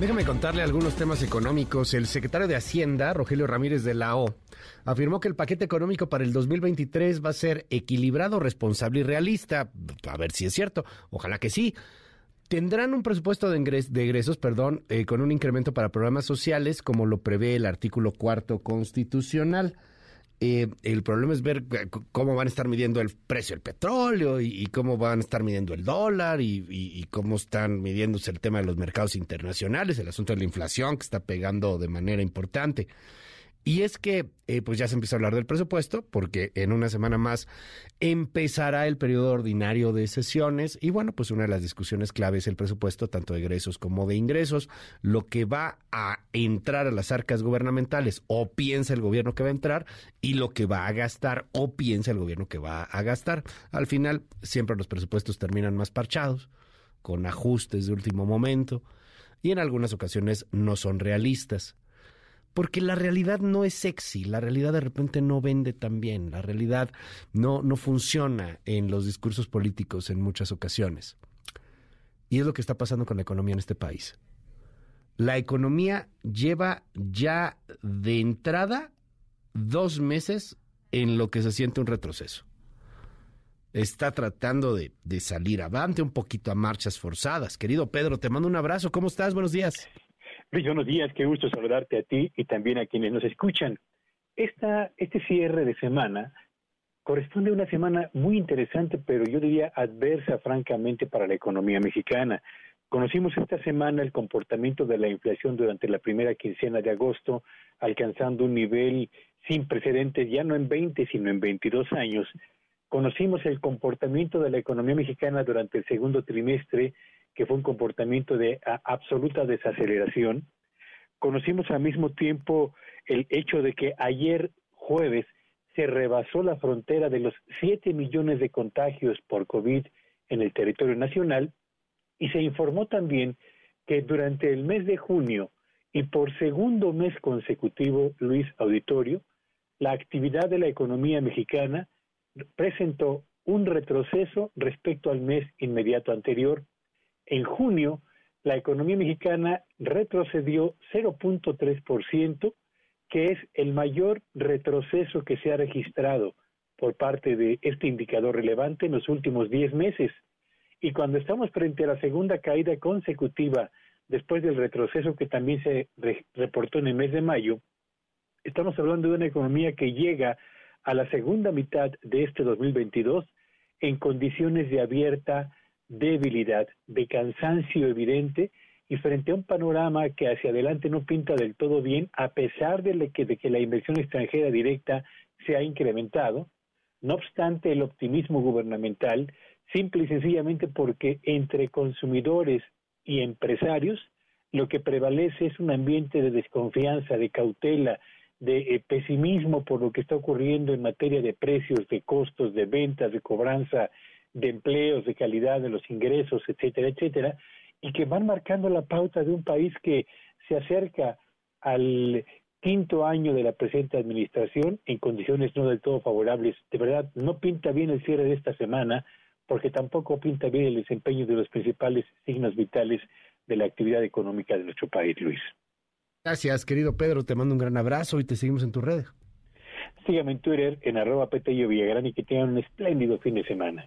Déjame contarle algunos temas económicos. El secretario de Hacienda, Rogelio Ramírez de la O, afirmó que el paquete económico para el 2023 va a ser equilibrado, responsable y realista. A ver si es cierto. Ojalá que sí. Tendrán un presupuesto de, egresos perdón, eh, con un incremento para programas sociales, como lo prevé el artículo cuarto constitucional. Eh, el problema es ver cómo van a estar midiendo el precio del petróleo y, cómo van a estar midiendo el dólar y, cómo están midiéndose el tema de los mercados internacionales, el asunto de la inflación que está pegando de manera importante. Y es que eh, pues ya se empieza a hablar del presupuesto porque en una semana más empezará el periodo ordinario de sesiones. Y bueno, pues una de las discusiones clave es el presupuesto tanto de egresos como de ingresos, lo que va a entrar a las arcas gubernamentales o piensa el gobierno que va a entrar y lo que va a gastar o piensa el gobierno que va a gastar. Al final siempre los presupuestos terminan más parchados, con ajustes de último momento y en algunas ocasiones no son realistas porque la realidad no es sexy, la realidad de repente no vende tan bien, la realidad no, no funciona en los discursos políticos en muchas ocasiones. Y es lo que está pasando con la economía en este país. La economía lleva ya de entrada dos meses en lo que se siente un retroceso. Está tratando de, de salir avante un poquito a marchas forzadas. Querido Pedro, te mando un abrazo. ¿Cómo estás? Buenos días. Luis, buenos días, qué gusto saludarte a ti y también a quienes nos escuchan. Esta, este cierre de semana corresponde a una semana muy interesante, pero yo diría adversa, francamente, para la economía mexicana. Conocimos esta semana el comportamiento de la inflación durante la primera quincena de agosto, alcanzando un nivel sin precedentes, ya no en 20, sino en 22 años. Conocimos el comportamiento de la economía mexicana durante el segundo trimestre, que fue un comportamiento de absoluta desaceleración. Conocimos al mismo tiempo el hecho de que ayer jueves se rebasó la frontera de los 7 millones de contagios por COVID en el territorio nacional y se informó también que durante el mes de junio y por segundo mes consecutivo, Luis Auditorio, la actividad de la economía mexicana presentó un retroceso respecto al mes inmediato anterior en junio, la economía mexicana retrocedió 0.3%, que es el mayor retroceso que se ha registrado por parte de este indicador relevante en los últimos 10 meses. Y cuando estamos frente a la segunda caída consecutiva después del retroceso que también se reportó en el mes de mayo, estamos hablando de una economía que llega a la segunda mitad de este 2022 en condiciones de abierta debilidad, de cansancio evidente y frente a un panorama que hacia adelante no pinta del todo bien, a pesar de que, la inversión extranjera directa se ha incrementado, no obstante el optimismo gubernamental, simple y sencillamente porque entre consumidores y empresarios lo que prevalece es un ambiente de desconfianza, de cautela, de eh, pesimismo por lo que está ocurriendo en materia de precios, de costos, de ventas, de cobranza de empleos, de calidad de los ingresos, etcétera, etcétera, y que van marcando la pauta de un país que se acerca al quinto año de la presente administración en condiciones no del todo favorables. De verdad, no pinta bien el cierre de esta semana, porque tampoco pinta bien el desempeño de los principales signos vitales de la actividad económica de nuestro país, Luis. Gracias, querido Pedro. Te mando un gran abrazo y te seguimos en tu red. Sígame en Twitter en arroba Petello Villagrán y que tengan un espléndido fin de semana.